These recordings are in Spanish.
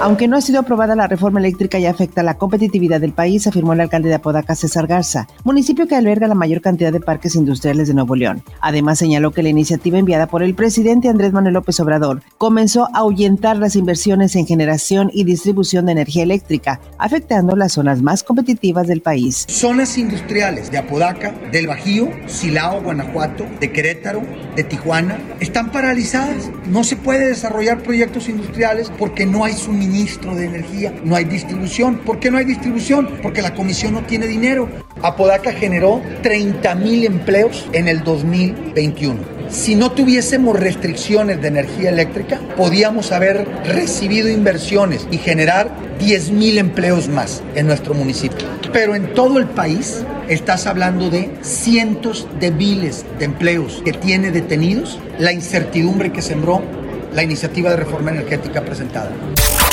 Aunque no ha sido aprobada la reforma eléctrica y afecta la competitividad del país, afirmó el alcalde de Apodaca, César Garza, municipio que alberga la mayor cantidad de parques industriales de Nuevo León. Además, señaló que la iniciativa enviada por el presidente Andrés Manuel López Obrador comenzó a ahuyentar las inversiones en generación y distribución de energía eléctrica, afectando las zonas más competitivas del país. Zonas industriales de Apodaca, del Bajío, Silao, Guanajuato, de Querétaro, de Tijuana, están paralizadas. No se puede desarrollar proyectos industriales porque no hay suministro ministro de Energía, no hay distribución. ¿Por qué no hay distribución? Porque la comisión no tiene dinero. Apodaca generó 30 mil empleos en el 2021. Si no tuviésemos restricciones de energía eléctrica, podíamos haber recibido inversiones y generar 10 mil empleos más en nuestro municipio. Pero en todo el país estás hablando de cientos de miles de empleos que tiene detenidos la incertidumbre que sembró la iniciativa de reforma energética presentada.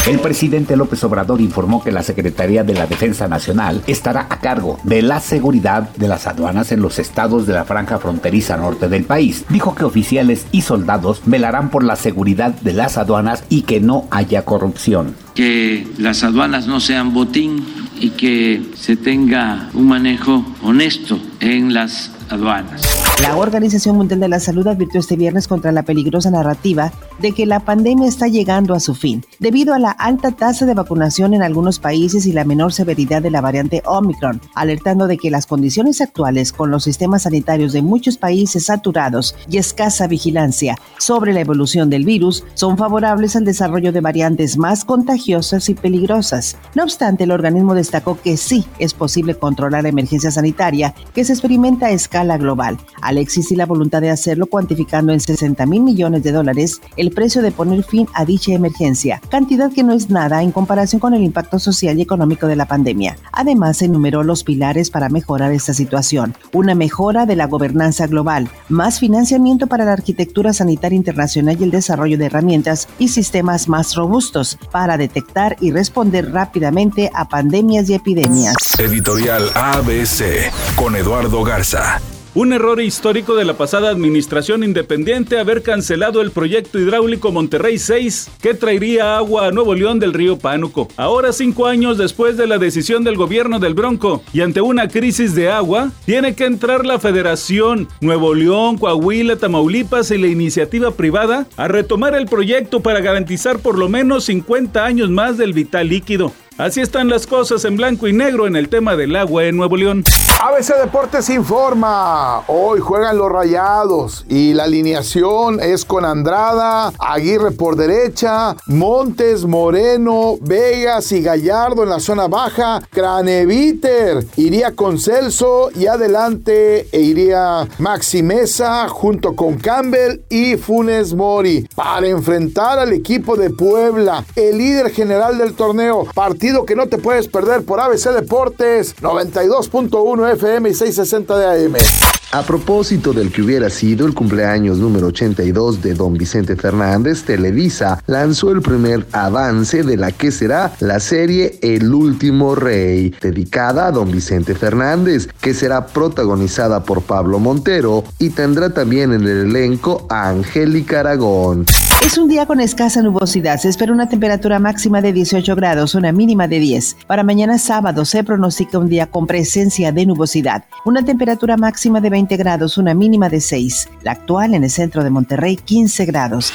El presidente López Obrador informó que la Secretaría de la Defensa Nacional estará a cargo de la seguridad de las aduanas en los estados de la franja fronteriza norte del país. Dijo que oficiales y soldados velarán por la seguridad de las aduanas y que no haya corrupción. Que las aduanas no sean botín y que se tenga un manejo honesto en las aduanas. La Organización Mundial de la Salud advirtió este viernes contra la peligrosa narrativa de que la pandemia está llegando a su fin, debido a la alta tasa de vacunación en algunos países y la menor severidad de la variante Omicron, alertando de que las condiciones actuales con los sistemas sanitarios de muchos países saturados y escasa vigilancia sobre la evolución del virus son favorables al desarrollo de variantes más contagiosas y peligrosas. No obstante, el organismo destacó que sí es posible controlar la emergencia sanitaria que se experimenta a escala global, al existir la voluntad de hacerlo cuantificando en 60 mil millones de dólares el precio de poner fin a dicha emergencia, cantidad que no es nada en comparación con el impacto social y económico de la pandemia. Además, enumeró los pilares para mejorar esta situación, una mejora de la gobernanza global, más financiamiento para la arquitectura sanitaria internacional y el desarrollo de herramientas y sistemas más robustos para detectar y responder rápidamente a pandemias y epidemias. Editorial ABC con Eduardo Garza. Un error histórico de la pasada administración independiente haber cancelado el proyecto hidráulico Monterrey 6 que traería agua a Nuevo León del río Pánuco. Ahora, cinco años después de la decisión del gobierno del Bronco y ante una crisis de agua, tiene que entrar la Federación, Nuevo León, Coahuila, Tamaulipas y la iniciativa privada a retomar el proyecto para garantizar por lo menos 50 años más del vital líquido. Así están las cosas en blanco y negro en el tema del agua en Nuevo León. ABC Deportes informa. Hoy juegan los rayados y la alineación es con Andrada, Aguirre por derecha, Montes, Moreno, Vegas y Gallardo en la zona baja, Craneviter iría con Celso y adelante iría Maxi Mesa junto con Campbell y Funes Mori para enfrentar al equipo de Puebla, el líder general del torneo. Partido que no te puedes perder por ABC Deportes 92.1 FM y 660 de AM. A propósito del que hubiera sido el cumpleaños número 82 de don Vicente Fernández, Televisa lanzó el primer avance de la que será la serie El último rey, dedicada a don Vicente Fernández, que será protagonizada por Pablo Montero y tendrá también en el elenco a Angélica Aragón. Es un día con escasa nubosidad. Se espera una temperatura máxima de 18 grados, una mínima de 10. Para mañana sábado se pronostica un día con presencia de nubosidad. Una temperatura máxima de 20 grados, una mínima de 6. La actual en el centro de Monterrey, 15 grados.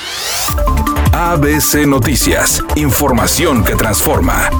ABC Noticias. Información que transforma.